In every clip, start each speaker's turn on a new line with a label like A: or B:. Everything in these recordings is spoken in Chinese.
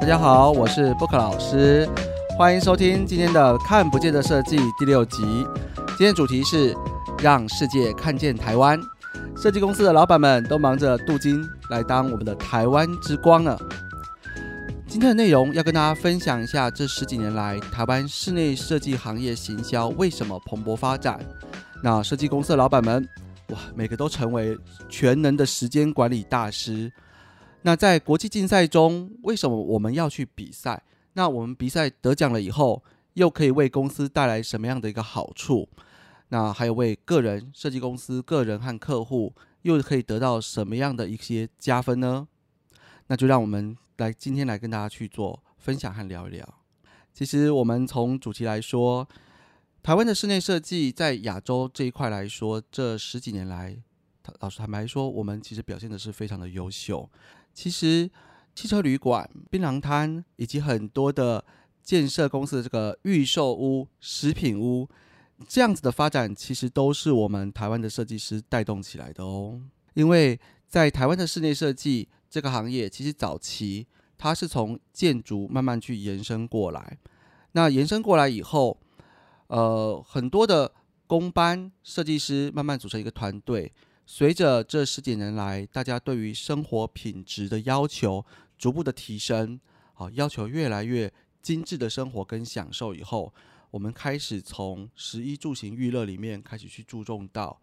A: 大家好，我是 Book 老师，欢迎收听今天的《看不见的设计》第六集。今天主题是让世界看见台湾。设计公司的老板们都忙着镀金来当我们的台湾之光了。今天的内容要跟大家分享一下，这十几年来台湾室内设计行业行销为什么蓬勃发展。那设计公司的老板们，哇，每个都成为全能的时间管理大师。那在国际竞赛中，为什么我们要去比赛？那我们比赛得奖了以后，又可以为公司带来什么样的一个好处？那还有为个人设计公司、个人和客户又可以得到什么样的一些加分呢？那就让我们来今天来跟大家去做分享和聊一聊。其实我们从主题来说，台湾的室内设计在亚洲这一块来说，这十几年来，老实坦白说，我们其实表现的是非常的优秀。其实汽车旅馆、槟榔摊以及很多的建设公司的这个预售屋、食品屋。这样子的发展，其实都是我们台湾的设计师带动起来的哦。因为在台湾的室内设计这个行业，其实早期它是从建筑慢慢去延伸过来。那延伸过来以后，呃，很多的工班设计师慢慢组成一个团队。随着这十几年来，大家对于生活品质的要求逐步的提升，好，要求越来越精致的生活跟享受以后。我们开始从食衣住行娱乐里面开始去注重到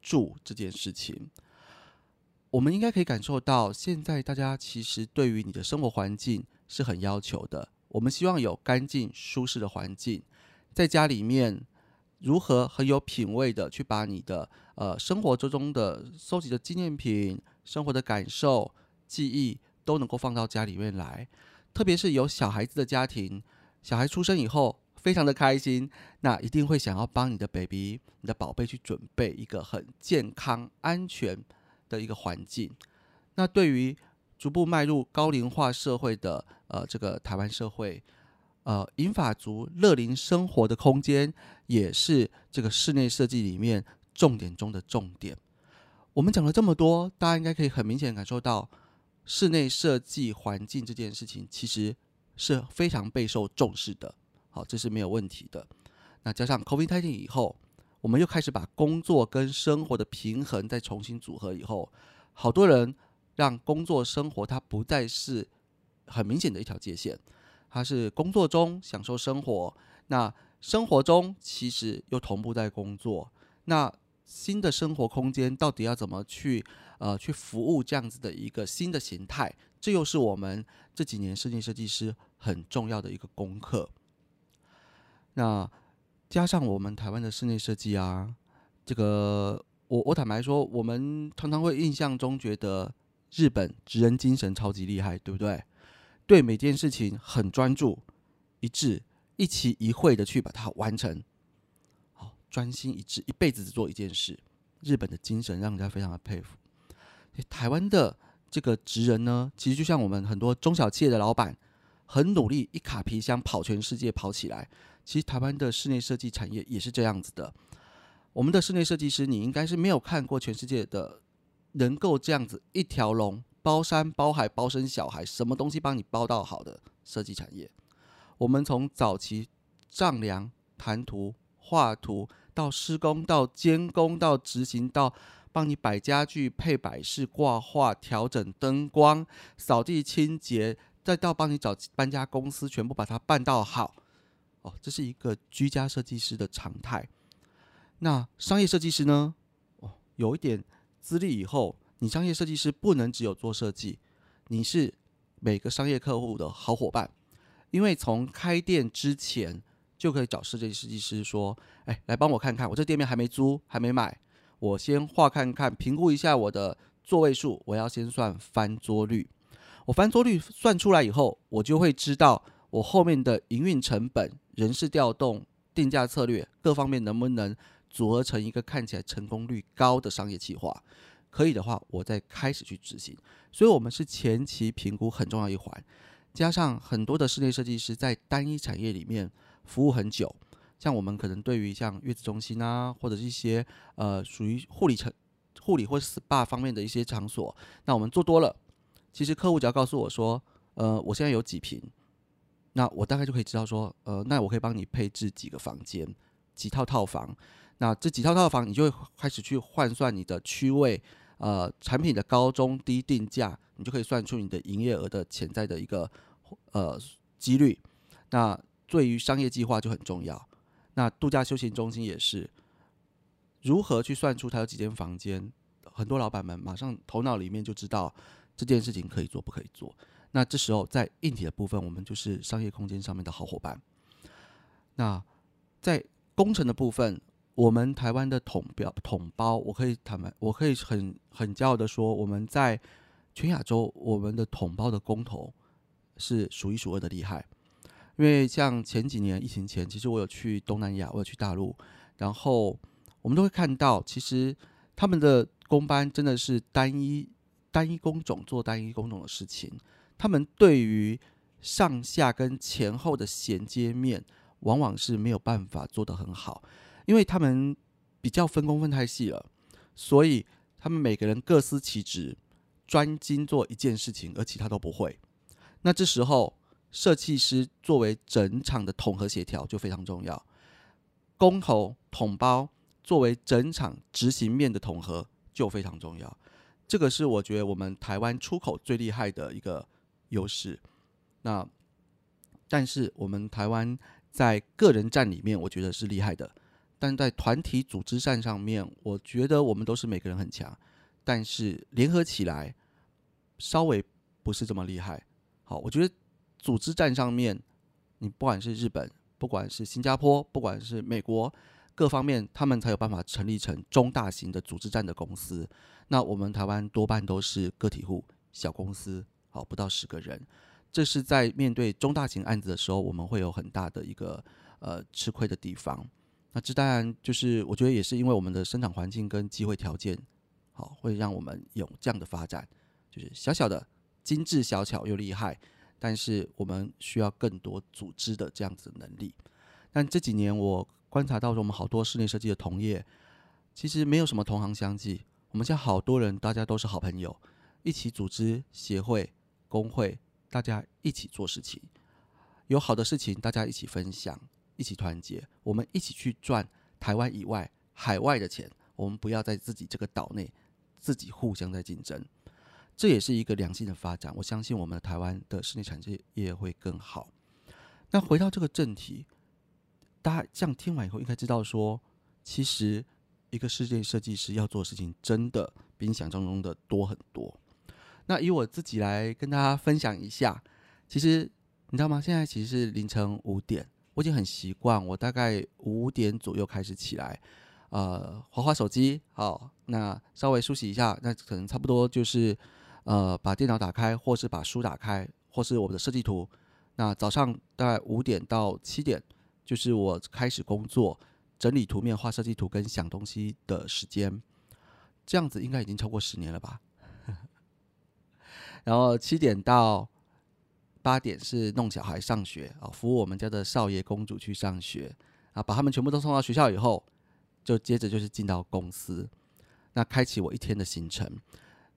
A: 住这件事情。我们应该可以感受到，现在大家其实对于你的生活环境是很要求的。我们希望有干净舒适的环境，在家里面如何很有品味的去把你的呃生活之中的收集的纪念品、生活的感受、记忆都能够放到家里面来。特别是有小孩子的家庭，小孩出生以后。非常的开心，那一定会想要帮你的 baby、你的宝贝去准备一个很健康、安全的一个环境。那对于逐步迈入高龄化社会的呃这个台湾社会，呃银发族乐龄生活的空间，也是这个室内设计里面重点中的重点。我们讲了这么多，大家应该可以很明显感受到，室内设计环境这件事情其实是非常备受重视的。好，这是没有问题的。那加上 COVID-19 以后，我们又开始把工作跟生活的平衡再重新组合以后，好多人让工作生活它不再是很明显的一条界限，他是工作中享受生活，那生活中其实又同步在工作。那新的生活空间到底要怎么去呃去服务这样子的一个新的形态？这又是我们这几年室内设计师很重要的一个功课。那加上我们台湾的室内设计啊，这个我我坦白说，我们常常会印象中觉得日本职人精神超级厉害，对不对？对每件事情很专注、一致、一期一会的去把它完成，好专心一致，一辈子只做一件事。日本的精神让人家非常的佩服。台湾的这个职人呢，其实就像我们很多中小企业的老板，很努力，一卡皮箱跑全世界跑起来。其实台湾的室内设计产业也是这样子的。我们的室内设计师，你应该是没有看过全世界的能够这样子一条龙包山包海包生小孩，什么东西帮你包到好的设计产业。我们从早期丈量、谈图、画图，到施工、到监工、到执行、到帮你摆家具、配摆饰、挂画、调整灯光、扫地清洁，再到帮你找搬家公司，全部把它办到好。哦，这是一个居家设计师的常态。那商业设计师呢？哦，有一点资历以后，你商业设计师不能只有做设计，你是每个商业客户的好伙伴。因为从开店之前就可以找设计设计师说：“哎，来帮我看看，我这店面还没租，还没买，我先画看看，评估一下我的座位数，我要先算翻桌率。我翻桌率算出来以后，我就会知道我后面的营运成本。”人事调动、定价策略各方面能不能组合成一个看起来成功率高的商业计划？可以的话，我再开始去执行。所以，我们是前期评估很重要一环。加上很多的室内设计师在单一产业里面服务很久，像我们可能对于像月子中心啊，或者是一些呃属于护理成护理或 SPA 方面的一些场所，那我们做多了，其实客户只要告诉我说。呃，我现在有几平，那我大概就可以知道说，呃，那我可以帮你配置几个房间，几套套房。那这几套套房，你就会开始去换算你的区位，呃，产品的高中低定价，你就可以算出你的营业额的潜在的一个呃几率。那对于商业计划就很重要。那度假休闲中心也是，如何去算出它有几间房间？很多老板们马上头脑里面就知道这件事情可以做不可以做。那这时候在硬体的部分，我们就是商业空间上面的好伙伴。那在工程的部分，我们台湾的统标统包，我可以坦白，我可以很很骄傲的说，我们在全亚洲，我们的统包的工头是数一数二的厉害。因为像前几年疫情前，其实我有去东南亚，我有去大陆，然后我们都会看到，其实他们的工班真的是单一单一工种做单一工种的事情，他们对于上下跟前后的衔接面，往往是没有办法做得很好，因为他们比较分工分太细了，所以他们每个人各司其职，专精做一件事情，而其他都不会。那这时候。设计师作为整场的统合协调就非常重要，工头统包作为整场执行面的统合就非常重要。这个是我觉得我们台湾出口最厉害的一个优势。那但是我们台湾在个人战里面，我觉得是厉害的，但在团体组织战上面，我觉得我们都是每个人很强，但是联合起来稍微不是这么厉害。好，我觉得。组织战上面，你不管是日本，不管是新加坡，不管是美国，各方面他们才有办法成立成中大型的组织战的公司。那我们台湾多半都是个体户、小公司，好不到十个人。这是在面对中大型案子的时候，我们会有很大的一个呃吃亏的地方。这当然就是我觉得也是因为我们的生产环境跟机会条件，好会让我们有这样的发展，就是小小的精致小巧又厉害。但是我们需要更多组织的这样子能力。但这几年我观察到，我们好多室内设计的同业，其实没有什么同行相继。我们现在好多人，大家都是好朋友，一起组织协会、工会，大家一起做事情。有好的事情，大家一起分享，一起团结，我们一起去赚台湾以外、海外的钱。我们不要在自己这个岛内自己互相在竞争。这也是一个良性的发展，我相信我们的台湾的室内产业会更好。那回到这个正题，大家这样听完以后，应该知道说，其实一个室内设计师要做的事情，真的比你想象中的多很多。那以我自己来跟大家分享一下，其实你知道吗？现在其实是凌晨五点，我已经很习惯，我大概五点左右开始起来。呃，划划手机，好，那稍微梳洗一下，那可能差不多就是。呃，把电脑打开，或是把书打开，或是我们的设计图。那早上大概五点到七点，就是我开始工作、整理图面、画设计图跟想东西的时间。这样子应该已经超过十年了吧？然后七点到八点是弄小孩上学啊，服务我们家的少爷公主去上学啊，把他们全部都送到学校以后，就接着就是进到公司，那开启我一天的行程。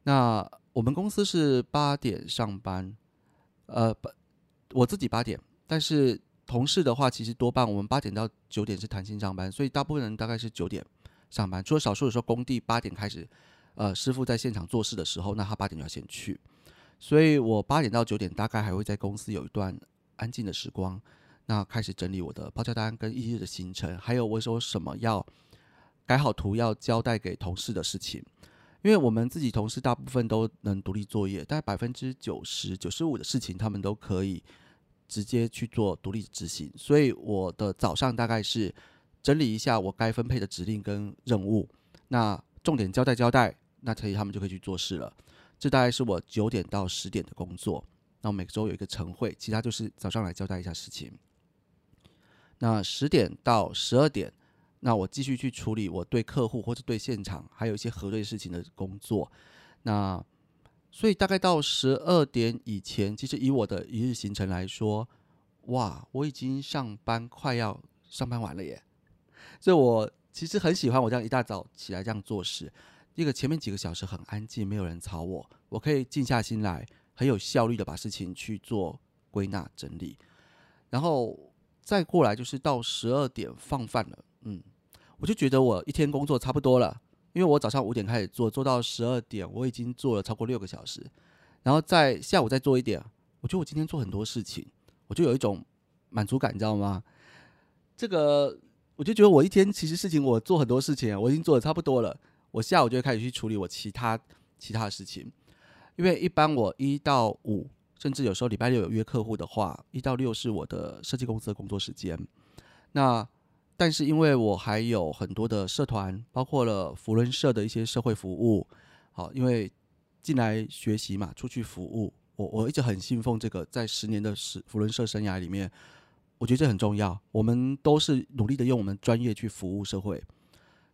A: 那我们公司是八点上班，呃，不，我自己八点，但是同事的话，其实多半我们八点到九点是弹性上班，所以大部分人大概是九点上班，除了少数的时候工地八点开始，呃，师傅在现场做事的时候，那他八点就要先去，所以我八点到九点大概还会在公司有一段安静的时光，那开始整理我的报价单跟一日的行程，还有我说什么要改好图要交代给同事的事情。因为我们自己同事大部分都能独立作业，大概百分之九十九十五的事情，他们都可以直接去做独立执行。所以我的早上大概是整理一下我该分配的指令跟任务，那重点交代交代，那可以他们就可以去做事了。这大概是我九点到十点的工作。那我每周有一个晨会，其他就是早上来交代一下事情。那十点到十二点。那我继续去处理我对客户或者对现场还有一些核对事情的工作。那所以大概到十二点以前，其实以我的一日行程来说，哇，我已经上班快要上班完了耶。所以我其实很喜欢我这样一大早起来这样做事。一个前面几个小时很安静，没有人吵我，我可以静下心来，很有效率的把事情去做归纳整理，然后再过来就是到十二点放饭了，嗯，我就觉得我一天工作差不多了，因为我早上五点开始做，做到十二点，我已经做了超过六个小时，然后在下午再做一点，我觉得我今天做很多事情，我就有一种满足感，你知道吗？这个我就觉得我一天其实事情我做很多事情，我已经做的差不多了，我下午就会开始去处理我其他其他的事情。因为一般我一到五，甚至有时候礼拜六有约客户的话，一到六是我的设计公司的工作时间。那但是因为我还有很多的社团，包括了福伦社的一些社会服务，好，因为进来学习嘛，出去服务，我我一直很信奉这个，在十年的时福伦社生涯里面，我觉得这很重要。我们都是努力的用我们专业去服务社会，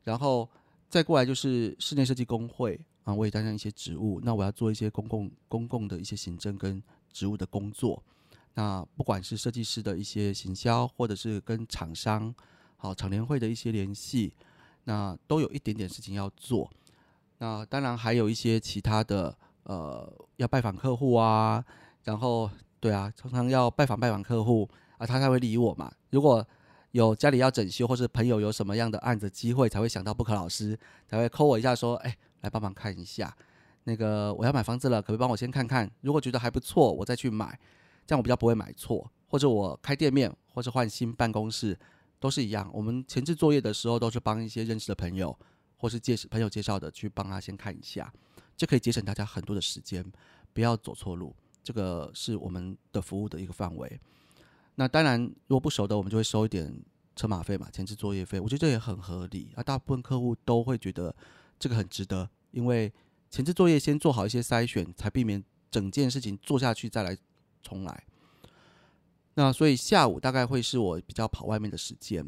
A: 然后再过来就是室内设计工会。啊，我也担任一些职务，那我要做一些公共公共的一些行政跟职务的工作。那不管是设计师的一些行销，或者是跟厂商、好厂联会的一些联系，那都有一点点事情要做。那当然还有一些其他的，呃，要拜访客户啊，然后对啊，常常要拜访拜访客户啊，他才会理我嘛。如果有家里要整修，或是朋友有什么样的案子机会，才会想到布克老师，才会扣我一下说，哎。来帮忙看一下，那个我要买房子了，可不可以帮我先看看？如果觉得还不错，我再去买，这样我比较不会买错。或者我开店面，或者换新办公室，都是一样。我们前置作业的时候，都是帮一些认识的朋友，或是介朋友介绍的去帮他先看一下，这可以节省大家很多的时间，不要走错路。这个是我们的服务的一个范围。那当然，如果不熟的，我们就会收一点车马费嘛，前置作业费。我觉得这也很合理啊，大部分客户都会觉得。这个很值得，因为前置作业先做好一些筛选，才避免整件事情做下去再来重来。那所以下午大概会是我比较跑外面的时间。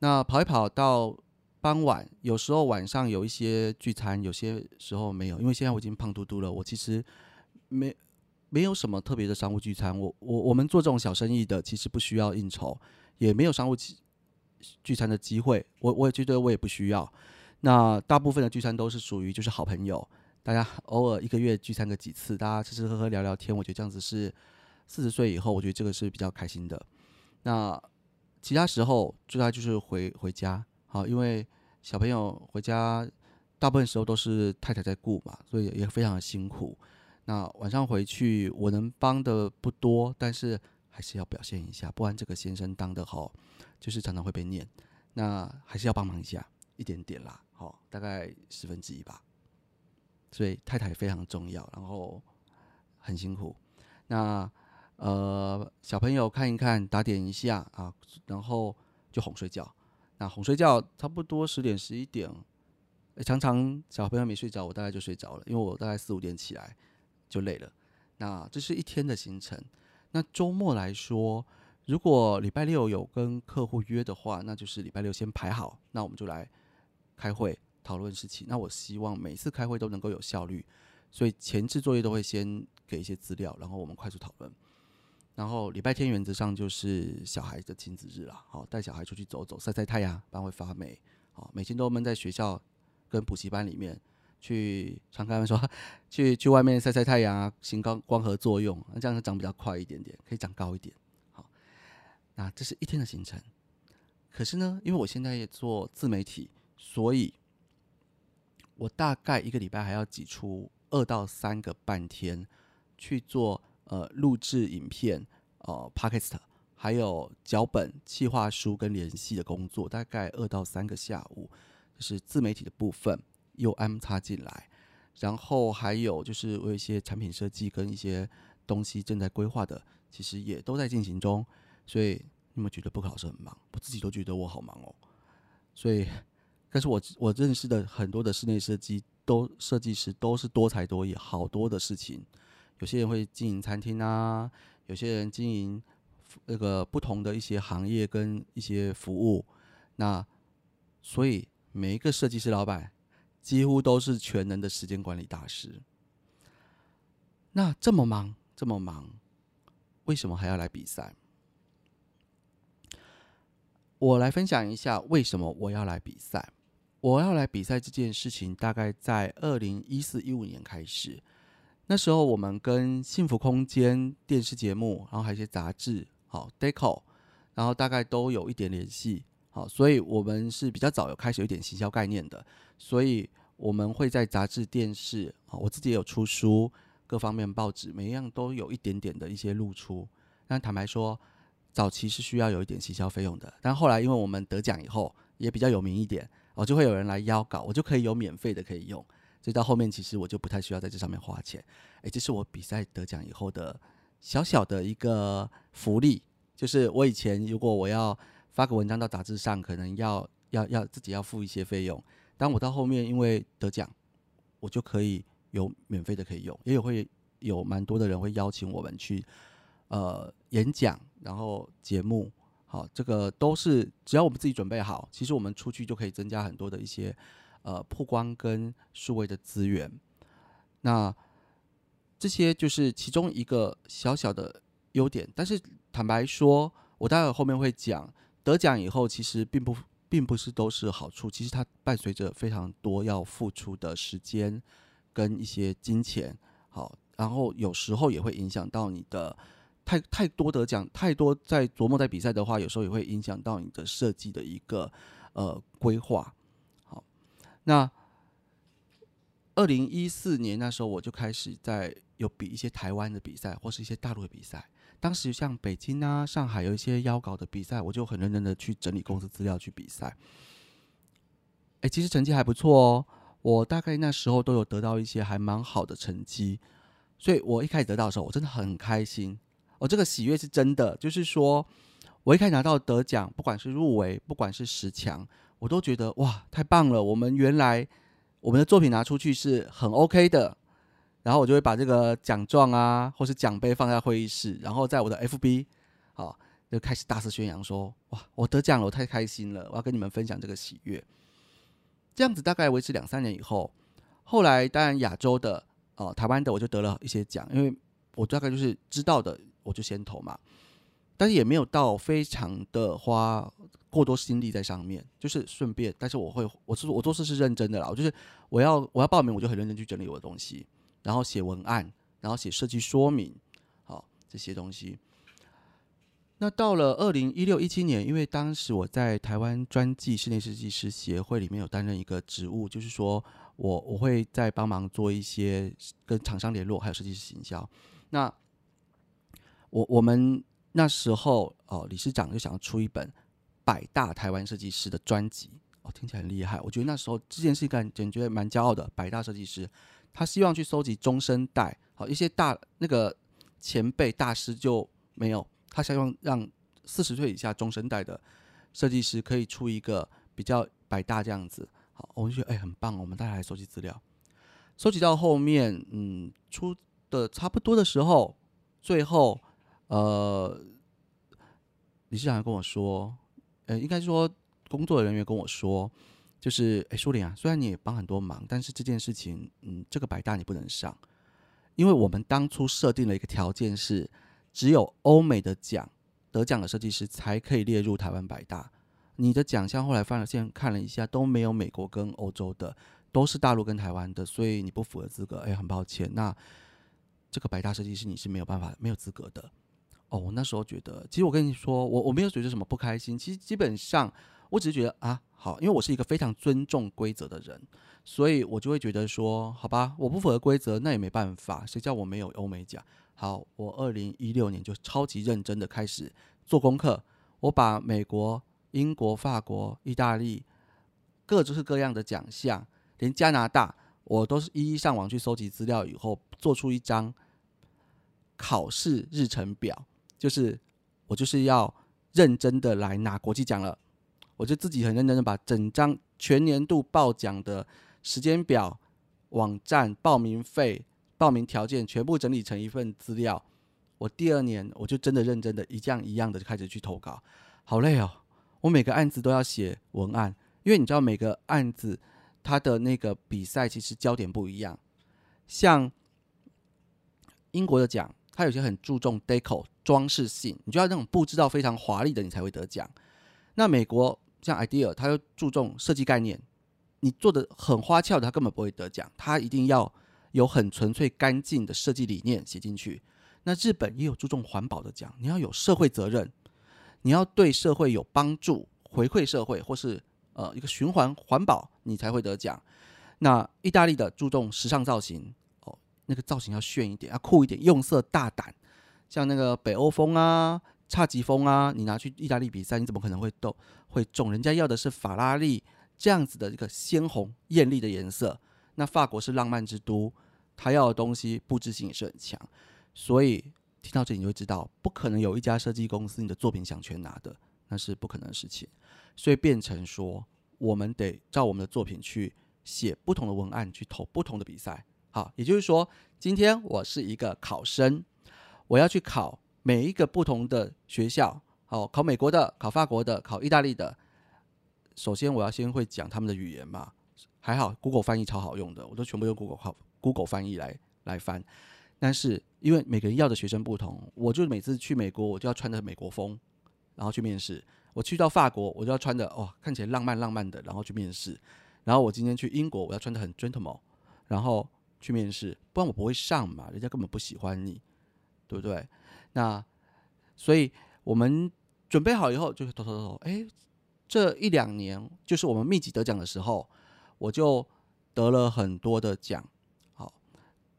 A: 那跑一跑到傍晚，有时候晚上有一些聚餐，有些时候没有。因为现在我已经胖嘟嘟了，我其实没没有什么特别的商务聚餐。我我我们做这种小生意的，其实不需要应酬，也没有商务聚聚餐的机会。我我也觉得我也不需要。那大部分的聚餐都是属于就是好朋友，大家偶尔一个月聚餐个几次，大家吃吃喝喝聊聊天，我觉得这样子是四十岁以后，我觉得这个是比较开心的。那其他时候，最大就是回回家，好，因为小朋友回家大部分时候都是太太在顾嘛，所以也非常的辛苦。那晚上回去，我能帮的不多，但是还是要表现一下，不然这个先生当的好，就是常常会被念，那还是要帮忙一下。一点点啦，好，大概十分之一吧。所以太太非常重要，然后很辛苦。那呃，小朋友看一看，打点一下啊，然后就哄睡觉。那哄睡觉差不多十点十一点，常常小朋友没睡着，我大概就睡着了，因为我大概四五点起来就累了。那这是一天的行程。那周末来说，如果礼拜六有跟客户约的话，那就是礼拜六先排好，那我们就来。开会讨论事情，那我希望每次开会都能够有效率，所以前置作业都会先给一些资料，然后我们快速讨论。然后礼拜天原则上就是小孩的亲子日了，好带小孩出去走走，晒晒太阳，不然会发霉。好，每天都闷在学校跟补习班里面，去常开门说 去去外面晒晒太阳啊，行光光合作用，那这样长比较快一点点，可以长高一点。好，那这是一天的行程。可是呢，因为我现在也做自媒体。所以，我大概一个礼拜还要挤出二到三个半天去做呃录制影片、呃 podcast，还有脚本、计划书跟联系的工作，大概二到三个下午，就是自媒体的部分又安插进来，然后还有就是我有一些产品设计跟一些东西正在规划的，其实也都在进行中。所以你们觉得不可老师很忙？我自己都觉得我好忙哦。所以。但是我我认识的很多的室内设计都设计师都是多才多艺，好多的事情。有些人会经营餐厅啊，有些人经营那个不同的一些行业跟一些服务。那所以每一个设计师老板几乎都是全能的时间管理大师。那这么忙这么忙，为什么还要来比赛？我来分享一下为什么我要来比赛。我要来比赛这件事情，大概在二零一四一五年开始。那时候我们跟幸福空间电视节目，然后还有一些杂志，好 Deco，然后大概都有一点联系，好，所以我们是比较早有开始有一点行销概念的，所以我们会在杂志、电视，啊，我自己也有出书，各方面报纸，每一样都有一点点的一些露出。但坦白说，早期是需要有一点行销费用的，但后来因为我们得奖以后，也比较有名一点，哦，就会有人来邀稿，我就可以有免费的可以用。所以到后面，其实我就不太需要在这上面花钱。诶，这是我比赛得奖以后的小小的一个福利，就是我以前如果我要发个文章到杂志上，可能要要要自己要付一些费用。当我到后面因为得奖，我就可以有免费的可以用，也有会有蛮多的人会邀请我们去呃演讲，然后节目，好，这个都是只要我们自己准备好，其实我们出去就可以增加很多的一些。呃，曝光跟数位的资源，那这些就是其中一个小小的优点。但是坦白说，我待会后面会讲，得奖以后其实并不并不是都是好处，其实它伴随着非常多要付出的时间跟一些金钱。好，然后有时候也会影响到你的太太多得奖，太多在琢磨在比赛的话，有时候也会影响到你的设计的一个呃规划。好那二零一四年那时候，我就开始在有比一些台湾的比赛，或是一些大陆的比赛。当时像北京啊、上海有一些邀稿的比赛，我就很认真的去整理公司资料去比赛。哎，其实成绩还不错哦。我大概那时候都有得到一些还蛮好的成绩，所以我一开始得到的时候，我真的很开心。我这个喜悦是真的，就是说我一开始拿到得奖，不管是入围，不管是十强。我都觉得哇，太棒了！我们原来我们的作品拿出去是很 OK 的，然后我就会把这个奖状啊，或是奖杯放在会议室，然后在我的 FB，好就开始大肆宣扬说哇，我得奖了，我太开心了，我要跟你们分享这个喜悦。这样子大概维持两三年以后，后来当然亚洲的哦，台湾的我就得了一些奖，因为我大概就是知道的，我就先投嘛。但是也没有到非常的花过多心力在上面，就是顺便。但是我会，我是我做事是认真的啦，我就是我要我要报名，我就很认真去整理我的东西，然后写文案，然后写设计说明，好这些东西。那到了二零一六一七年，因为当时我在台湾专技室内设计师协会里面有担任一个职务，就是说我我会在帮忙做一些跟厂商联络，还有设计师行销。那我我们。那时候哦，理事长就想要出一本百大台湾设计师的专辑哦，听起来很厉害。我觉得那时候这件事感感觉蛮骄傲的。百大设计师，他希望去收集中生代，好一些大那个前辈大师就没有，他希望让四十岁以下中生代的设计师可以出一个比较百大这样子。好，我就觉得哎很棒，我们大家来收集资料，收集到后面嗯出的差不多的时候，最后。呃，理事长跟我说，呃，应该说工作人员跟我说，就是哎，苏林啊，虽然你也帮很多忙，但是这件事情，嗯，这个百大你不能上，因为我们当初设定了一个条件是，只有欧美的奖得奖的设计师才可以列入台湾百大。你的奖项后来发现看了一下，都没有美国跟欧洲的，都是大陆跟台湾的，所以你不符合资格。哎，很抱歉，那这个百大设计师你是没有办法没有资格的。哦，我那时候觉得，其实我跟你说，我我没有觉得什么不开心。其实基本上，我只是觉得啊，好，因为我是一个非常尊重规则的人，所以我就会觉得说，好吧，我不符合规则，那也没办法，谁叫我没有欧美奖？好，我二零一六年就超级认真的开始做功课，我把美国、英国、法国、意大利各式各样的奖项，连加拿大，我都是一一上网去搜集资料，以后做出一张考试日程表。就是我就是要认真的来拿国际奖了，我就自己很认真的把整张全年度报奖的时间表、网站、报名费、报名条件全部整理成一份资料。我第二年我就真的认真的，一样一样的开始去投稿，好累哦！我每个案子都要写文案，因为你知道每个案子它的那个比赛其实焦点不一样，像英国的奖。它有些很注重 deco 装饰性，你就要那种布置到非常华丽的，你才会得奖。那美国像 idea，它又注重设计概念，你做的很花俏的，它根本不会得奖。它一定要有很纯粹干净的设计理念写进去。那日本也有注重环保的奖，你要有社会责任，你要对社会有帮助，回馈社会，或是呃一个循环环保，你才会得奖。那意大利的注重时尚造型，哦，那个造型要炫一点，要酷一点，用色大胆，像那个北欧风啊、差级风啊，你拿去意大利比赛，你怎么可能会斗会中？人家要的是法拉利这样子的一个鲜红艳丽的颜色。那法国是浪漫之都，他要的东西布置性也是很强。所以听到这你就知道，不可能有一家设计公司你的作品想全拿的，那是不可能的事情。所以变成说，我们得照我们的作品去写不同的文案，去投不同的比赛。好，也就是说，今天我是一个考生，我要去考每一个不同的学校，好，考美国的，考法国的，考意大利的。首先我要先会讲他们的语言嘛，还好 Google 翻译超好用的，我都全部用 Google 好 Google 翻译来来翻。但是因为每个人要的学生不同，我就每次去美国，我就要穿的美国风，然后去面试；我去到法国，我就要穿的哦看起来浪漫浪漫的，然后去面试；然后我今天去英国，我要穿的很 gentleman，然后去面试，不然我不会上嘛，人家根本不喜欢你，对不对？那所以我们准备好以后，就偷偷偷，哎，这一两年就是我们密集得奖的时候，我就得了很多的奖。好，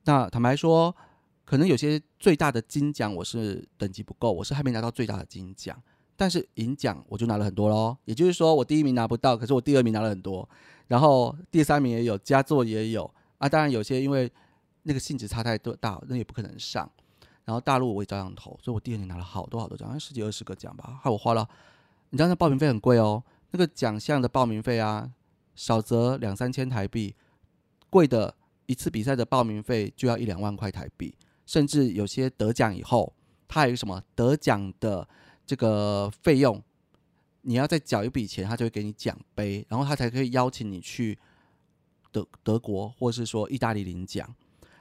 A: 那坦白说。可能有些最大的金奖我是等级不够，我是还没拿到最大的金奖，但是银奖我就拿了很多喽。也就是说，我第一名拿不到，可是我第二名拿了很多，然后第三名也有，佳作也有啊。当然有些因为那个性质差太多大，那也不可能上。然后大陆我也照样投，所以我第二年拿了好多好多奖，十几二十个奖吧。害我花了，你知道那报名费很贵哦，那个奖项的报名费啊，少则两三千台币，贵的一次比赛的报名费就要一两万块台币。甚至有些得奖以后，他还有什么得奖的这个费用，你要再缴一笔钱，他就会给你奖杯，然后他才可以邀请你去德德国或是说意大利领奖。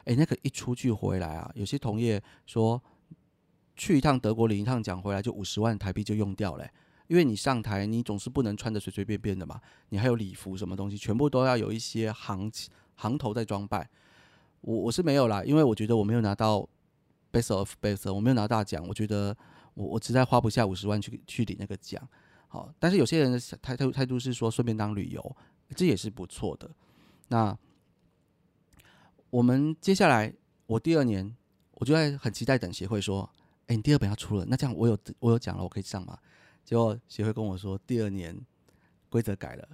A: 哎，那个一出去回来啊，有些同业说去一趟德国领一趟奖回来就五十万台币就用掉了，因为你上台你总是不能穿的随随便便的嘛，你还有礼服什么东西，全部都要有一些行行头在装扮。我我是没有啦，因为我觉得我没有拿到 best of best，我没有拿大奖，我觉得我我实在花不下五十万去去领那个奖。好，但是有些人的态态态度是说顺便当旅游，这也是不错的。那我们接下来我第二年，我就在很期待等协会说，哎，你第二本要出了，那这样我有我有奖了，我可以上吗？结果协会跟我说，第二年规则改了，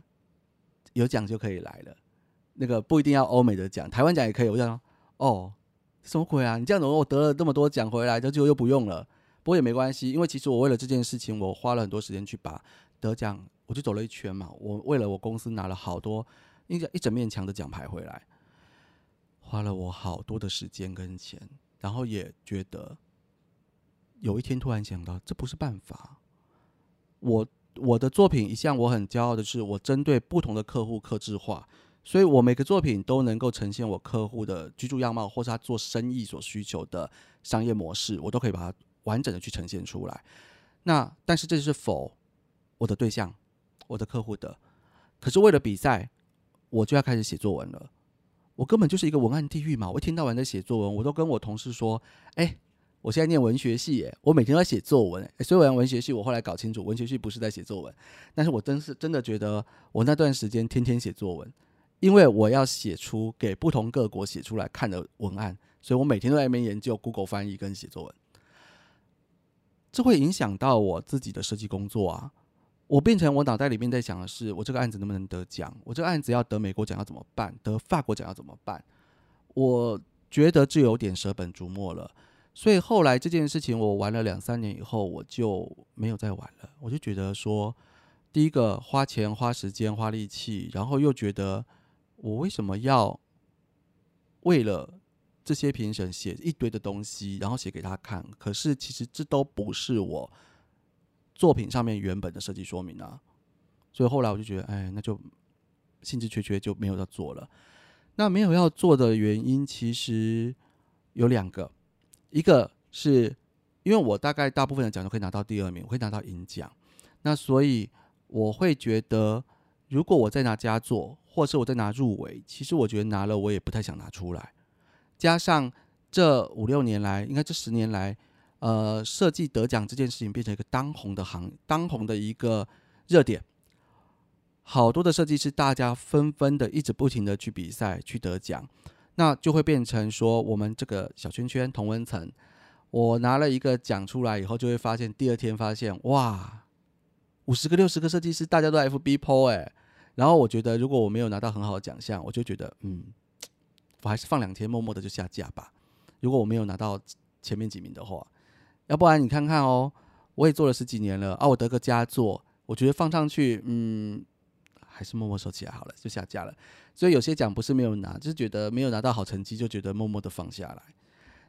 A: 有奖就可以来了。那个不一定要欧美的奖，台湾奖也可以。我想，哦，什么鬼啊？你这样子，我得了这么多奖回来，就就又不用了。不过也没关系，因为其实我为了这件事情，我花了很多时间去把得奖，我就走了一圈嘛。我为了我公司拿了好多一一整面墙的奖牌回来，花了我好多的时间跟钱，然后也觉得有一天突然想到，这不是办法。我我的作品一向我很骄傲的是，我针对不同的客户克制化。所以我每个作品都能够呈现我客户的居住样貌，或是他做生意所需求的商业模式，我都可以把它完整的去呈现出来。那但是这是否我的对象，我的客户的？可是为了比赛，我就要开始写作文了。我根本就是一个文案地狱嘛！我一天到晚在写作文，我都跟我同事说：“哎，我现在念文学系，耶，我每天都在写作文。”所以我文学系，我后来搞清楚，文学系不是在写作文。但是我真是真的觉得，我那段时间天天写作文。因为我要写出给不同各国写出来看的文案，所以我每天都在那边研究 Google 翻译跟写作文，这会影响到我自己的设计工作啊！我变成我脑袋里面在想的是，我这个案子能不能得奖？我这个案子要得美国奖要怎么办？得法国奖要怎么办？我觉得这有点舍本逐末了。所以后来这件事情我玩了两三年以后，我就没有再玩了。我就觉得说，第一个花钱、花时间、花力气，然后又觉得。我为什么要为了这些评审写一堆的东西，然后写给他看？可是其实这都不是我作品上面原本的设计说明啊。所以后来我就觉得，哎，那就兴致缺缺就没有要做了。那没有要做的原因其实有两个，一个是因为我大概大部分的奖都可以拿到第二名，我会拿到银奖，那所以我会觉得。如果我再拿佳作，或是我再拿入围，其实我觉得拿了我也不太想拿出来，加上这五六年来，应该这十年来，呃，设计得奖这件事情变成一个当红的行当红的一个热点。好多的设计师，大家纷纷的一直不停的去比赛去得奖，那就会变成说，我们这个小圈圈同温层，我拿了一个奖出来以后，就会发现第二天发现，哇，五十个六十个设计师，大家都 FB PO 哎，然后我觉得如果我没有拿到很好的奖项，我就觉得，嗯，我还是放两天，默默的就下架吧。如果我没有拿到前面几名的话，要不然你看看哦，我也做了十几年了啊，我得个佳作，我觉得放上去，嗯。还是默默收起来好了，就下架了。所以有些奖不是没有拿，就是觉得没有拿到好成绩，就觉得默默的放下来。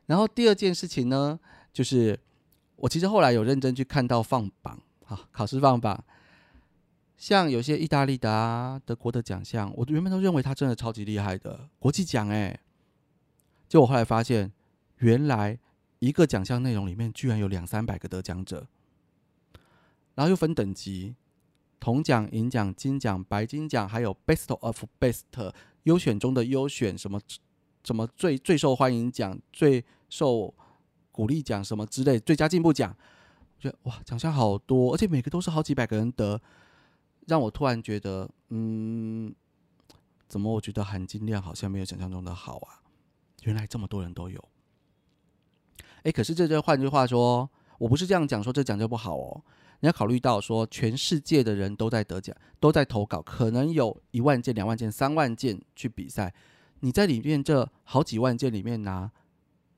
A: 然后第二件事情呢，就是我其实后来有认真去看到放榜，好考试放榜，像有些意大利的啊、德国的奖项，我原本都认为他真的超级厉害的国际奖，哎，就我后来发现，原来一个奖项内容里面居然有两三百个得奖者，然后又分等级。铜奖、银奖、金奖、白金奖，还有 Best of Best 优选中的优选，什么什么最最受欢迎奖、最受鼓励奖什么之类，最佳进步奖，我觉得哇，奖项好多，而且每个都是好几百个人得，让我突然觉得，嗯，怎么我觉得含金量好像没有想象中的好啊？原来这么多人都有。哎，可是这就换句话说，我不是这样讲说这奖就不好哦。你要考虑到说，全世界的人都在得奖，都在投稿，可能有一万件、两万件、三万件去比赛。你在里面这好几万件里面拿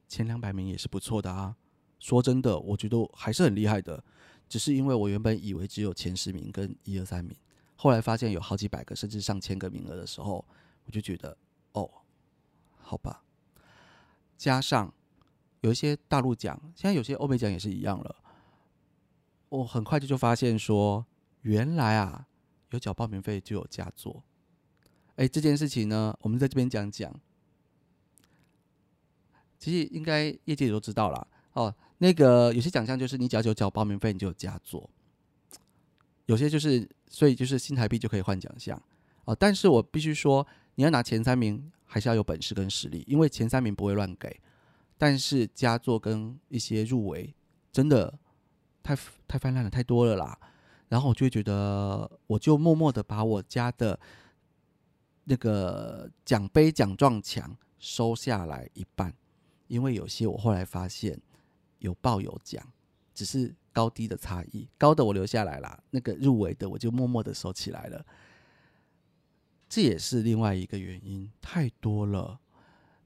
A: 前两百名也是不错的啊。说真的，我觉得还是很厉害的。只是因为我原本以为只有前十名跟一二三名，后来发现有好几百个甚至上千个名额的时候，我就觉得哦，好吧。加上有一些大陆奖，现在有些欧美奖也是一样了。我很快就就发现说，原来啊，有缴报名费就有佳作。哎，这件事情呢，我们在这边讲讲。其实应该业界也都知道了哦。那个有些奖项就是你只要有缴报名费，你就有佳作。有些就是，所以就是新台币就可以换奖项哦。但是我必须说，你要拿前三名，还是要有本事跟实力，因为前三名不会乱给，但是佳作跟一些入围真的。太太泛滥了，太多了啦。然后我就会觉得，我就默默的把我家的那个奖杯奖状墙收下来一半，因为有些我后来发现有报有奖，只是高低的差异，高的我留下来了，那个入围的我就默默的收起来了。这也是另外一个原因，太多了。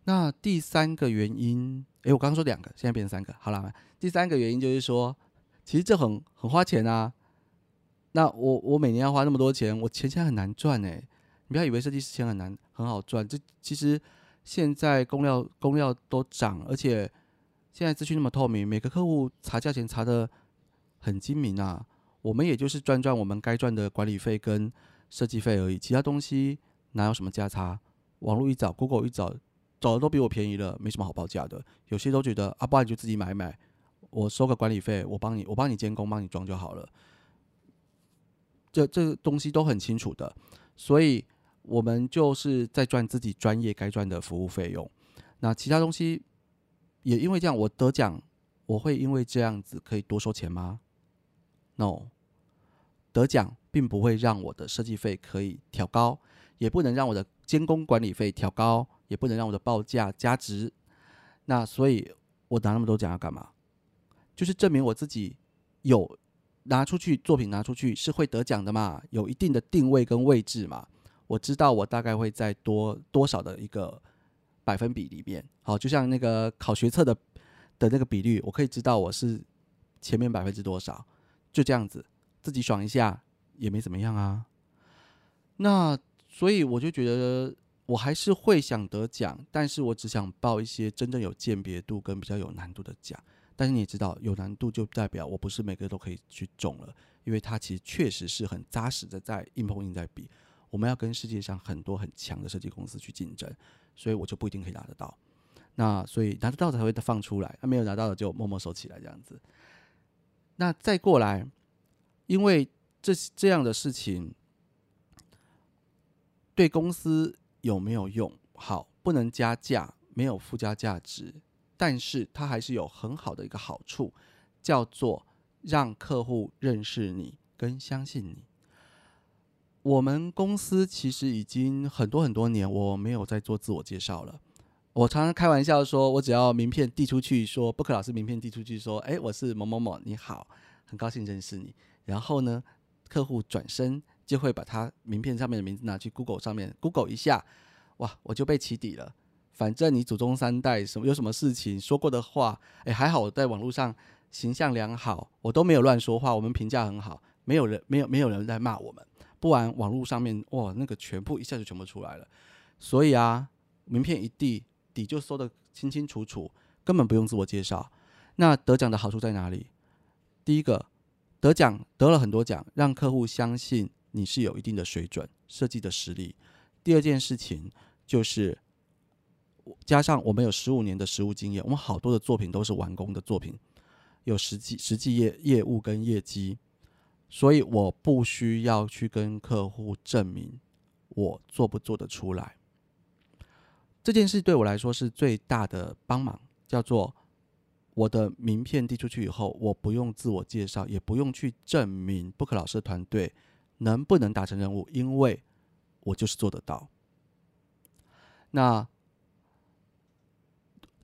A: 那第三个原因，诶，我刚刚说两个，现在变成三个，好了。第三个原因就是说。其实这很很花钱啊，那我我每年要花那么多钱，我钱现在很难赚哎。你不要以为设计师钱很难很好赚，这其实现在工料工料都涨，而且现在资讯那么透明，每个客户查价钱查的很精明啊。我们也就是赚赚我们该赚的管理费跟设计费而已，其他东西哪有什么价差？网络一找，Google 一找，找的都比我便宜了，没什么好报价的。有些都觉得啊，不然你就自己买买。我收个管理费，我帮你，我帮你监工，帮你装就好了。这这东西都很清楚的，所以我们就是在赚自己专业该赚的服务费用。那其他东西也因为这样，我得奖，我会因为这样子可以多收钱吗？No，得奖并不会让我的设计费可以调高，也不能让我的监工管理费调高，也不能让我的报价加值。那所以，我拿那么多奖要干嘛？就是证明我自己有拿出去作品拿出去是会得奖的嘛，有一定的定位跟位置嘛。我知道我大概会在多多少的一个百分比里面，好，就像那个考学测的的那个比率，我可以知道我是前面百分之多少，就这样子自己爽一下也没怎么样啊。那所以我就觉得我还是会想得奖，但是我只想报一些真正有鉴别度跟比较有难度的奖。但是你也知道，有难度就代表我不是每个都可以去中了，因为它其实确实是很扎实的在硬碰硬在比，我们要跟世界上很多很强的设计公司去竞争，所以我就不一定可以拿得到。那所以拿得到的才会放出来，那没有拿到的就默默收起来这样子。那再过来，因为这这样的事情对公司有没有用？好，不能加价。没有附加价值，但是它还是有很好的一个好处，叫做让客户认识你跟相信你。我们公司其实已经很多很多年，我没有在做自我介绍了。我常常开玩笑说，我只要名片递出去，说布克老师名片递出去，说，哎，我是某某某，你好，很高兴认识你。然后呢，客户转身就会把他名片上面的名字拿去 Google 上面 Google 一下，哇，我就被起底了。反正你祖宗三代什么有什么事情说过的话，哎，还好我在网络上形象良好，我都没有乱说话，我们评价很好，没有人没有没有人在骂我们。不然网络上面哇，那个全部一下就全部出来了。所以啊，名片一递，底就收的清清楚楚，根本不用自我介绍。那得奖的好处在哪里？第一个，得奖得了很多奖，让客户相信你是有一定的水准、设计的实力。第二件事情就是，加上我们有十五年的实务经验，我们好多的作品都是完工的作品，有实际实际业业务跟业绩。所以我不需要去跟客户证明我做不做得出来。这件事对我来说是最大的帮忙，叫做我的名片递出去以后，我不用自我介绍，也不用去证明 Book 老师的团队能不能达成任务，因为我就是做得到。那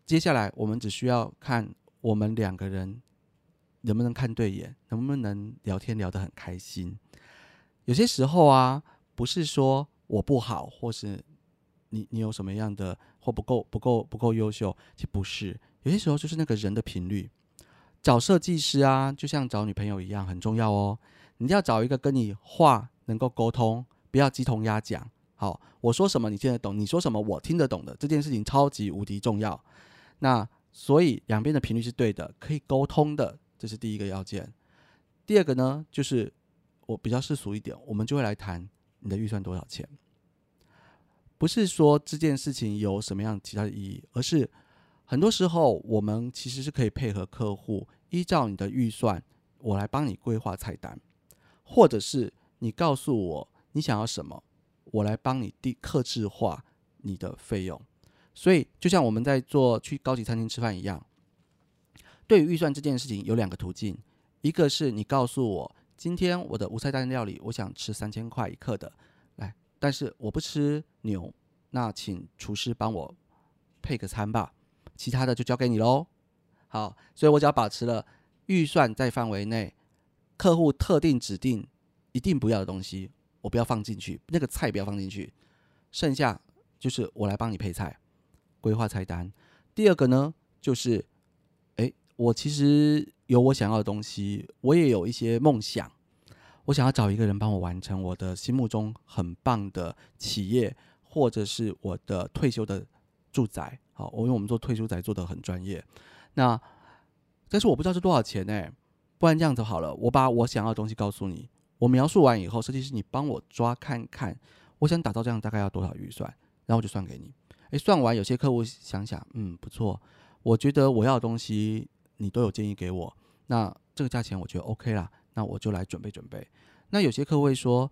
A: 接下来我们只需要看我们两个人。能不能看对眼？能不能聊天聊得很开心？有些时候啊，不是说我不好，或是你你有什么样的或不够不够不够优秀，其实不是。有些时候就是那个人的频率。找设计师啊，就像找女朋友一样，很重要哦。你要找一个跟你话能够沟通，不要鸡同鸭讲。好，我说什么你听得懂，你说什么我听得懂的，这件事情超级无敌重要。那所以两边的频率是对的，可以沟通的。这是第一个要件，第二个呢，就是我比较世俗一点，我们就会来谈你的预算多少钱。不是说这件事情有什么样其他的意义，而是很多时候我们其实是可以配合客户，依照你的预算，我来帮你规划菜单，或者是你告诉我你想要什么，我来帮你定克制化你的费用。所以就像我们在做去高级餐厅吃饭一样。对于预算这件事情有两个途径，一个是你告诉我今天我的无菜单料理，我想吃三千块一克的，来，但是我不吃牛，那请厨师帮我配个餐吧，其他的就交给你喽。好，所以我只要保持了预算在范围内，客户特定指定一定不要的东西，我不要放进去，那个菜不要放进去，剩下就是我来帮你配菜，规划菜单。第二个呢，就是。我其实有我想要的东西，我也有一些梦想，我想要找一个人帮我完成我的心目中很棒的企业，或者是我的退休的住宅。好，我因为我们做退休宅做的很专业，那但是我不知道是多少钱呢？不然这样子好了，我把我想要的东西告诉你，我描述完以后，设计师你帮我抓看看，我想打造这样大概要多少预算，然后我就算给你。诶，算完有些客户想想，嗯，不错，我觉得我要的东西。你都有建议给我，那这个价钱我觉得 OK 啦，那我就来准备准备。那有些客户会说，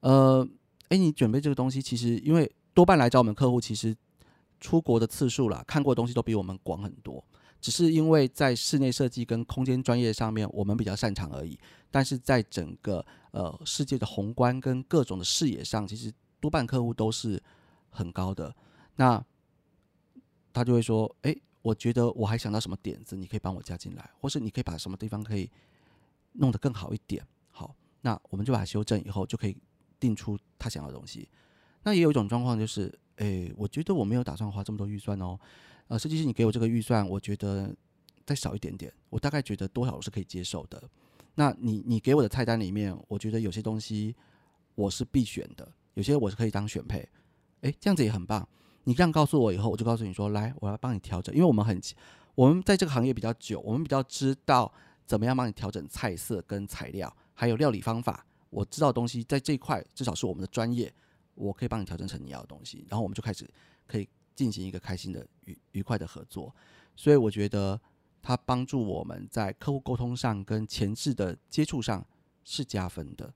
A: 呃，诶，你准备这个东西，其实因为多半来找我们客户，其实出国的次数啦，看过的东西都比我们广很多，只是因为在室内设计跟空间专业上面，我们比较擅长而已。但是在整个呃世界的宏观跟各种的视野上，其实多半客户都是很高的。那他就会说，诶。我觉得我还想到什么点子，你可以帮我加进来，或是你可以把什么地方可以弄得更好一点。好，那我们就把它修正以后，就可以定出他想要的东西。那也有一种状况就是，诶，我觉得我没有打算花这么多预算哦。呃，设计师，你给我这个预算，我觉得再少一点点，我大概觉得多少我是可以接受的。那你你给我的菜单里面，我觉得有些东西我是必选的，有些我是可以当选配。诶，这样子也很棒。你这样告诉我以后，我就告诉你说：“来，我要帮你调整，因为我们很，我们在这个行业比较久，我们比较知道怎么样帮你调整菜色跟材料，还有料理方法。我知道东西在这一块，至少是我们的专业，我可以帮你调整成你要的东西。然后我们就开始可以进行一个开心的愉愉快的合作。所以我觉得它帮助我们在客户沟通上跟前置的接触上是加分的。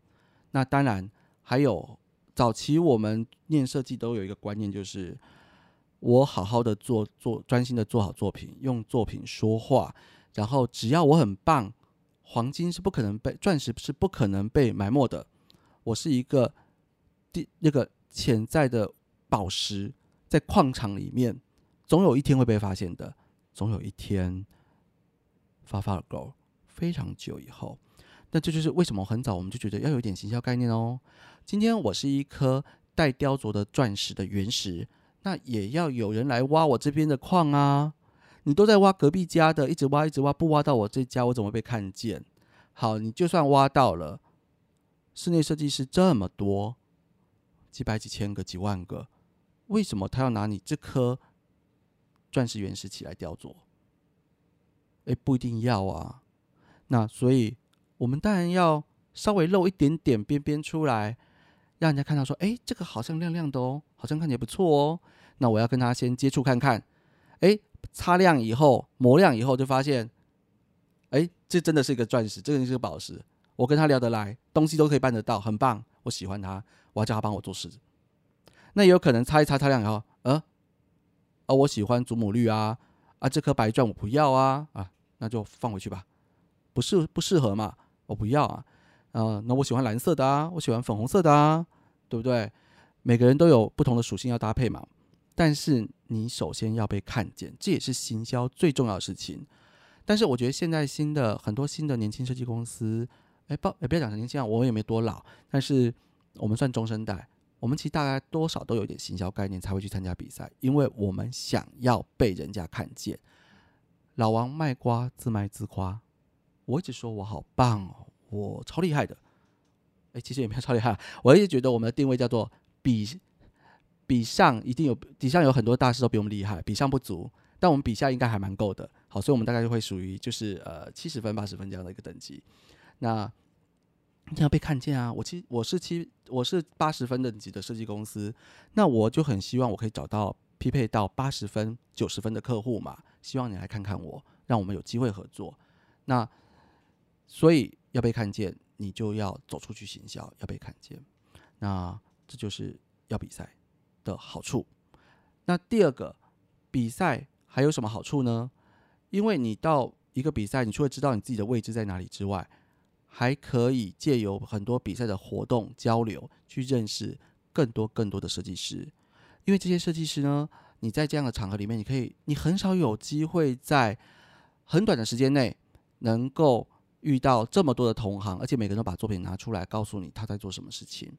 A: 那当然还有早期我们念设计都有一个观念，就是。我好好的做做专心的做好作品，用作品说话，然后只要我很棒，黄金是不可能被钻石是不可能被埋没的。我是一个第那个潜在的宝石，在矿场里面，总有一天会被发现的，总有一天发发了狗，非常久以后。那这就是为什么很早我们就觉得要有点行销概念哦。今天我是一颗带雕琢的钻石的原石，那也要有人来挖我这边的矿啊。你都在挖隔壁家的，一直挖一直挖，不挖到我这家，我怎么被看见？好，你就算挖到了，室内设计师这么多，几百几千个几万个，为什么他要拿你这颗钻石原石起来雕琢？哎，不一定要啊。那所以。我们当然要稍微露一点点边边出来，让人家看到说：“哎，这个好像亮亮的哦，好像看起来不错哦。”那我要跟他先接触看看。哎，擦亮以后，磨亮以后，就发现，哎，这真的是一个钻石，这个是个宝石。我跟他聊得来，东西都可以办得到，很棒。我喜欢他，我要叫他帮我做事。那也有可能擦一擦擦亮以后，呃，啊，我喜欢祖母绿啊，啊，这颗白钻我不要啊，啊，那就放回去吧，不适不适合嘛。我不要啊，呃，那我喜欢蓝色的啊，我喜欢粉红色的啊，对不对？每个人都有不同的属性要搭配嘛。但是你首先要被看见，这也是行销最重要的事情。但是我觉得现在新的很多新的年轻设计公司，哎，不，哎，不要讲年轻啊，我也没多老，但是我们算中生代，我们其实大概多少都有点行销概念才会去参加比赛，因为我们想要被人家看见。老王卖瓜，自卖自夸。我一直说我好棒哦，我超厉害的。哎，其实也没有超厉害，我一直觉得我们的定位叫做比比上一定有底下有很多大师都比我们厉害，比上不足，但我们比下应该还蛮够的。好，所以我们大概就会属于就是呃七十分八十分这样的一个等级。那要被看见啊！我其我是七我是八十分等级的设计公司，那我就很希望我可以找到匹配到八十分九十分的客户嘛。希望你来看看我，让我们有机会合作。那所以要被看见，你就要走出去行销，要被看见。那这就是要比赛的好处。那第二个，比赛还有什么好处呢？因为你到一个比赛，你除了知道你自己的位置在哪里之外，还可以借由很多比赛的活动交流，去认识更多更多的设计师。因为这些设计师呢，你在这样的场合里面，你可以，你很少有机会在很短的时间内能够。遇到这么多的同行，而且每个人都把作品拿出来告诉你他在做什么事情，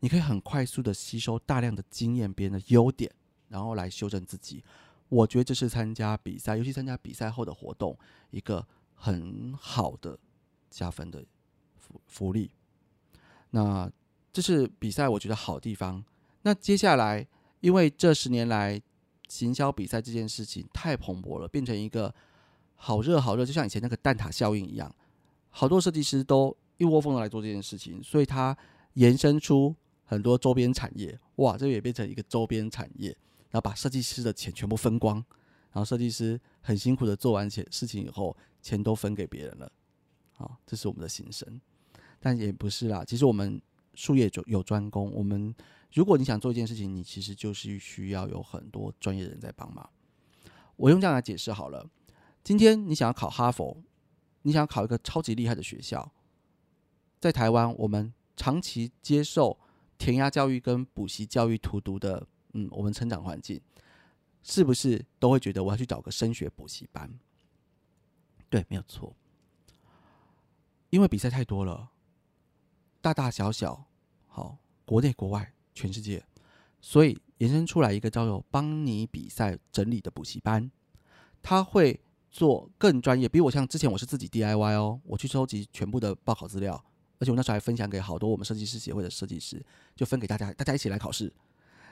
A: 你可以很快速的吸收大量的经验，别人的优点，然后来修正自己。我觉得这是参加比赛，尤其参加比赛后的活动，一个很好的加分的福福利。那这是比赛我觉得好地方。那接下来，因为这十年来行销比赛这件事情太蓬勃了，变成一个好热好热，就像以前那个蛋挞效应一样。好多设计师都一窝蜂的来做这件事情，所以它延伸出很多周边产业，哇，这也变成一个周边产业，然后把设计师的钱全部分光，然后设计师很辛苦的做完钱事情以后，钱都分给别人了，好，这是我们的心声，但也不是啦，其实我们术业有有专攻，我们如果你想做一件事情，你其实就是需要有很多专业人在帮忙。我用这样来解释好了，今天你想要考哈佛。你想要考一个超级厉害的学校，在台湾，我们长期接受填鸭教育跟补习教育荼毒的，嗯，我们成长环境，是不是都会觉得我要去找个升学补习班？对，没有错，因为比赛太多了，大大小小，好，国内国外，全世界，所以延伸出来一个叫做帮你比赛整理的补习班，他会。做更专业，比我像之前我是自己 DIY 哦，我去收集全部的报考资料，而且我那时候还分享给好多我们设计师协会的设计师，就分给大家，大家一起来考试。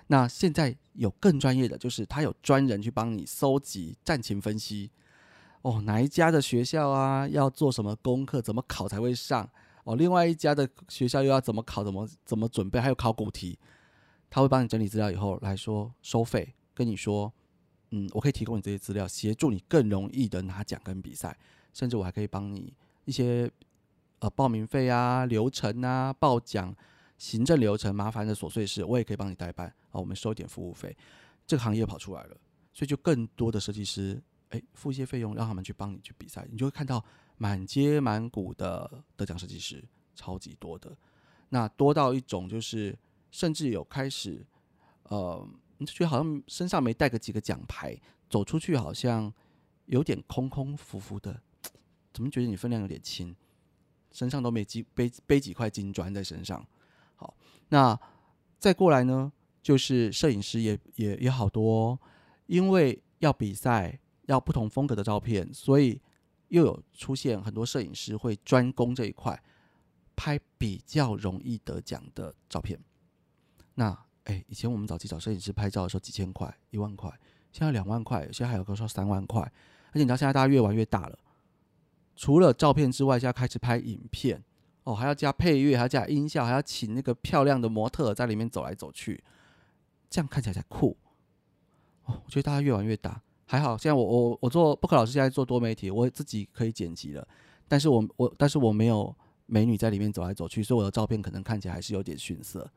A: 那现在有更专业的，就是他有专人去帮你搜集战情分析，哦，哪一家的学校啊要做什么功课，怎么考才会上？哦，另外一家的学校又要怎么考，怎么怎么准备，还有考古题，他会帮你整理资料以后来说收费，跟你说。嗯，我可以提供你这些资料，协助你更容易的拿奖跟比赛，甚至我还可以帮你一些呃报名费啊、流程啊、报奖、行政流程麻烦的琐碎事，我也可以帮你代办啊。我们收一点服务费，这个行业跑出来了，所以就更多的设计师，哎，付一些费用让他们去帮你去比赛，你就会看到满街满谷的得奖设计师，超级多的。那多到一种就是，甚至有开始，呃，你就觉得好像身上没带个几个奖牌，走出去好像有点空空浮浮的，怎么觉得你分量有点轻？身上都没几背背几块金砖在身上。好，那再过来呢？就是摄影师也也也好多，因为要比赛要不同风格的照片，所以又有出现很多摄影师会专攻这一块，拍比较容易得奖的照片。那哎，以前我们早期找摄影师拍照的时候几千块、一万块，现在两万块，有些还有个说三万块。而且你知道现在大家越玩越大了，除了照片之外，现在开始拍影片哦，还要加配乐，还要加音效，还要请那个漂亮的模特在里面走来走去。这样看起来才酷哦！我觉得大家越玩越大，还好。现在我我我做布克老师，现在做多媒体，我自己可以剪辑了。但是我我但是我没有美女在里面走来走去，所以我的照片可能看起来还是有点逊色。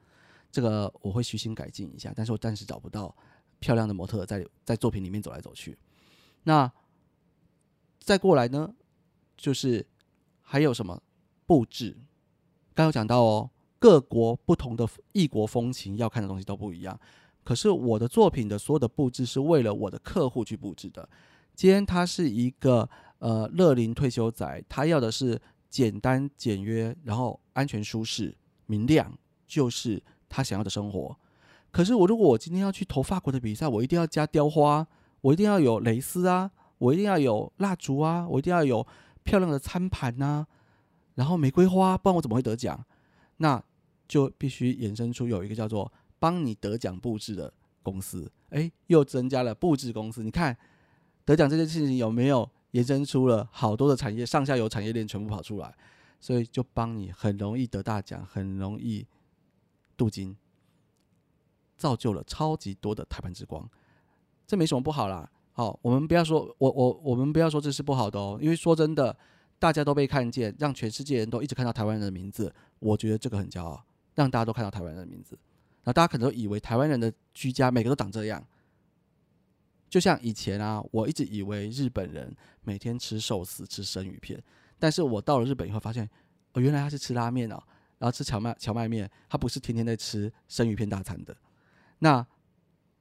A: 这个我会虚心改进一下。但是我暂时找不到漂亮的模特在在作品里面走来走去。那再过来呢，就是还有什么布置？刚有讲到哦，各国不同的异国风情，要看的东西都不一样。可是我的作品的所有的布置是为了我的客户去布置的。今天他是一个呃乐龄退休仔，他要的是简单简约，然后安全舒适、明亮，就是他想要的生活。可是我如果我今天要去投法国的比赛，我一定要加雕花，我一定要有蕾丝啊，我一定要有蜡烛啊，我一定要有漂亮的餐盘呐，然后玫瑰花，不然我怎么会得奖？那就必须衍生出有一个叫做。帮你得奖布置的公司，哎，又增加了布置公司。你看得奖这件事情有没有延伸出了好多的产业上下游产业链全部跑出来，所以就帮你很容易得大奖，很容易镀金，造就了超级多的台湾之光。这没什么不好啦。好，我们不要说，我我我们不要说这是不好的哦，因为说真的，大家都被看见，让全世界人都一直看到台湾人的名字，我觉得这个很骄傲，让大家都看到台湾人的名字。那大家可能都以为台湾人的居家每个都长这样，就像以前啊，我一直以为日本人每天吃寿司、吃生鱼片，但是我到了日本以后发现，哦，原来他是吃拉面哦，然后吃荞麦荞麦面，他不是天天在吃生鱼片大餐的。那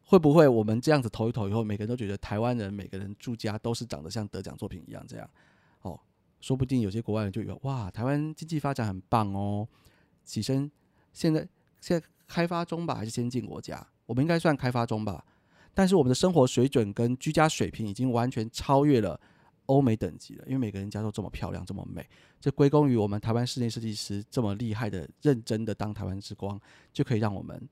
A: 会不会我们这样子投一投以后，每个人都觉得台湾人每个人住家都是长得像得奖作品一样这样？哦，说不定有些国外人就以为哇，台湾经济发展很棒哦，起身现在现在。开发中吧，还是先进国家？我们应该算开发中吧。但是我们的生活水准跟居家水平已经完全超越了欧美等级了。因为每个人家都这么漂亮，这么美，这归功于我们台湾室内设计师这么厉害的、认真的当台湾之光，就可以让我们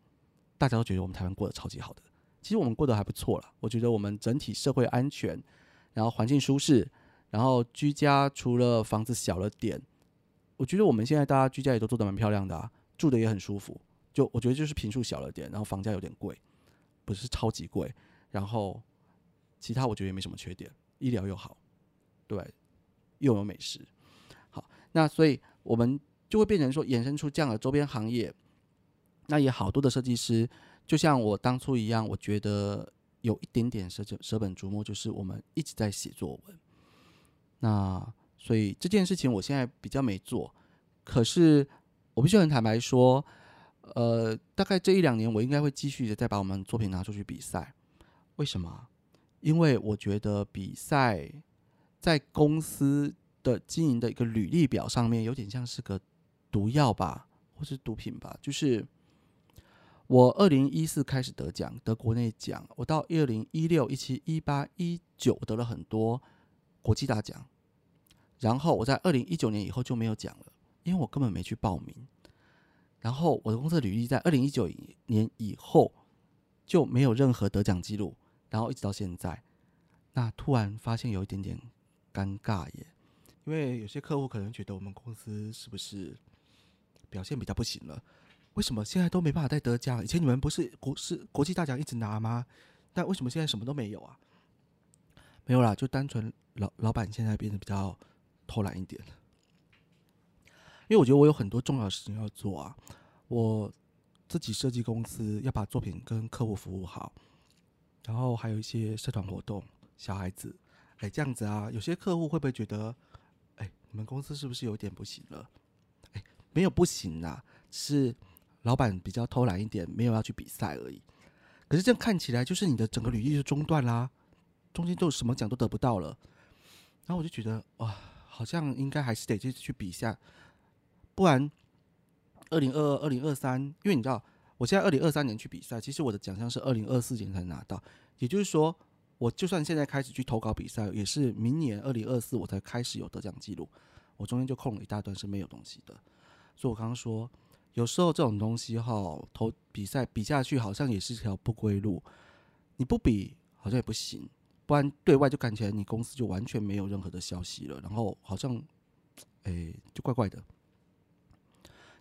A: 大家都觉得我们台湾过得超级好的。其实我们过得还不错了。我觉得我们整体社会安全，然后环境舒适，然后居家除了房子小了点，我觉得我们现在大家居家也都做得蛮漂亮的啊，住的也很舒服。就我觉得就是平数小了点，然后房价有点贵，不是超级贵，然后其他我觉得也没什么缺点，医疗又好，对，又有美食，好，那所以我们就会变成说衍生出这样的周边行业，那也好多的设计师，就像我当初一样，我觉得有一点点舍舍本逐末，就是我们一直在写作文，那所以这件事情我现在比较没做，可是我必须很坦白说。呃，大概这一两年，我应该会继续的再把我们作品拿出去比赛。为什么？因为我觉得比赛在公司的经营的一个履历表上面，有点像是个毒药吧，或是毒品吧。就是我二零一四开始得奖，得国内奖，我到二零一六、一七、一八、一九得了很多国际大奖，然后我在二零一九年以后就没有奖了，因为我根本没去报名。然后我的公司履历在二零一九年以后就没有任何得奖记录，然后一直到现在，那突然发现有一点点尴尬耶，因为有些客户可能觉得我们公司是不是表现比较不行了？为什么现在都没办法再得奖？以前你们不是国是国际大奖一直拿吗？但为什么现在什么都没有啊？没有啦，就单纯老老板现在变得比较偷懒一点。因为我觉得我有很多重要的事情要做啊，我自己设计公司要把作品跟客户服务好，然后还有一些社团活动，小孩子，哎，这样子啊，有些客户会不会觉得，哎，你们公司是不是有点不行了？哎，没有不行啦，是老板比较偷懒一点，没有要去比赛而已。可是这样看起来，就是你的整个履历就中断啦，中间就什么奖都得不到了。然后我就觉得，哇，好像应该还是得去去比赛，不然二零二二、二零二三，因为你知道。我现在二零二三年去比赛，其实我的奖项是二零二四年才拿到，也就是说，我就算现在开始去投稿比赛，也是明年二零二四我才开始有得奖记录，我中间就空了一大段是没有东西的。所以我刚刚说，有时候这种东西哈，投比赛比下去好像也是条不归路，你不比好像也不行，不然对外就看起来你公司就完全没有任何的消息了，然后好像，哎，就怪怪的。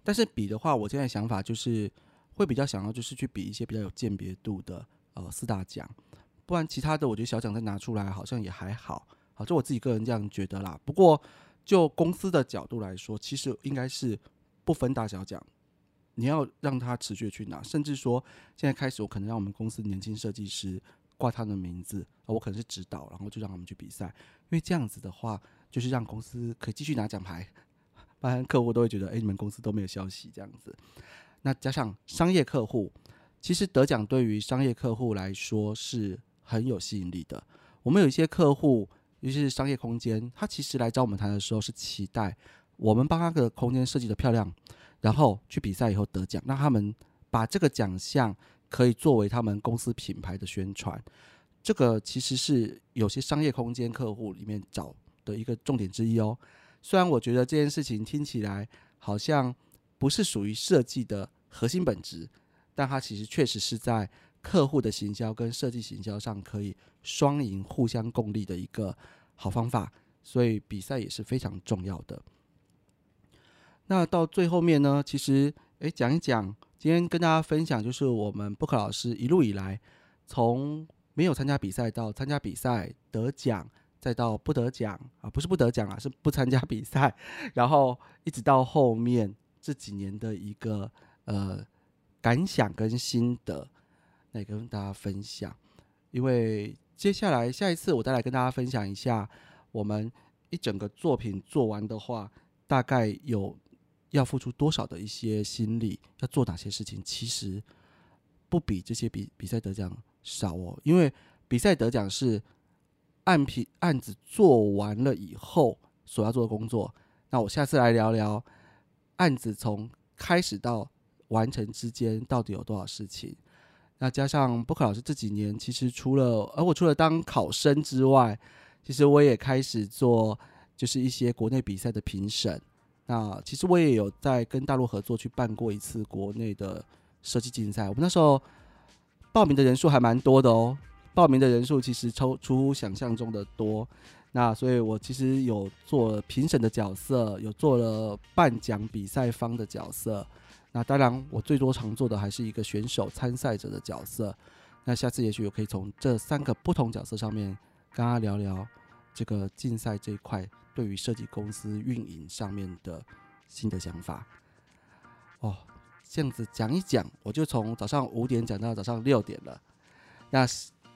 A: 但是比的话，我现在想法就是。会比较想要就是去比一些比较有鉴别度的呃四大奖，不然其他的我觉得小奖再拿出来好像也还好，好就我自己个人这样觉得啦。不过就公司的角度来说，其实应该是不分大小奖，你要让他持续去拿，甚至说现在开始我可能让我们公司年轻设计师挂他的名字，我可能是指导，然后就让他们去比赛，因为这样子的话就是让公司可以继续拿奖牌，不然客户都会觉得哎你们公司都没有消息这样子。那加上商业客户，其实得奖对于商业客户来说是很有吸引力的。我们有一些客户，尤其是商业空间，他其实来找我们谈的时候是期待我们帮他的空间设计的漂亮，然后去比赛以后得奖，让他们把这个奖项可以作为他们公司品牌的宣传。这个其实是有些商业空间客户里面找的一个重点之一哦。虽然我觉得这件事情听起来好像。不是属于设计的核心本质，但它其实确实是在客户的行销跟设计行销上可以双赢、互相共利的一个好方法。所以比赛也是非常重要的。那到最后面呢，其实诶讲一讲，今天跟大家分享就是我们 Book 老师一路以来，从没有参加比赛到参加比赛得奖，再到不得奖啊，不是不得奖啊，是不参加比赛，然后一直到后面。这几年的一个呃感想跟心得，来跟大家分享。因为接下来下一次我再来跟大家分享一下，我们一整个作品做完的话，大概有要付出多少的一些心力，要做哪些事情，其实不比这些比比赛得奖少哦。因为比赛得奖是案品案子做完了以后所要做的工作。那我下次来聊聊。案子从开始到完成之间到底有多少事情？那加上布克老师这几年，其实除了而我除了当考生之外，其实我也开始做就是一些国内比赛的评审。那其实我也有在跟大陆合作去办过一次国内的设计竞赛。我们那时候报名的人数还蛮多的哦，报名的人数其实超出乎想象中的多。那所以，我其实有做评审的角色，有做了颁奖比赛方的角色。那当然，我最多常做的还是一个选手参赛者的角色。那下次也许我可以从这三个不同角色上面跟他聊聊这个竞赛这一块对于设计公司运营上面的新的想法。哦，这样子讲一讲，我就从早上五点讲到早上六点了。那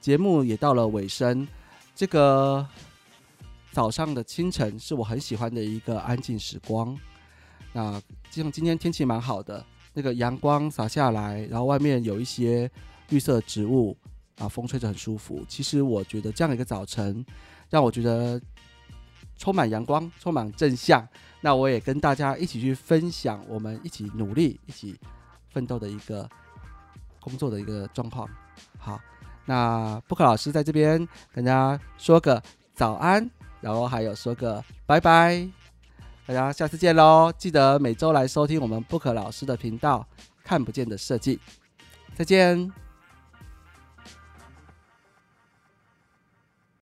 A: 节目也到了尾声，这个。早上的清晨是我很喜欢的一个安静时光。那像今天天气蛮好的，那个阳光洒下来，然后外面有一些绿色植物啊，风吹着很舒服。其实我觉得这样一个早晨，让我觉得充满阳光，充满正向。那我也跟大家一起去分享，我们一起努力、一起奋斗的一个工作的一个状况。好，那布克老师在这边跟大家说个早安。然后还有说个拜拜，大家下次见喽！记得每周来收听我们布克老师的频道，看不见的设计，再见。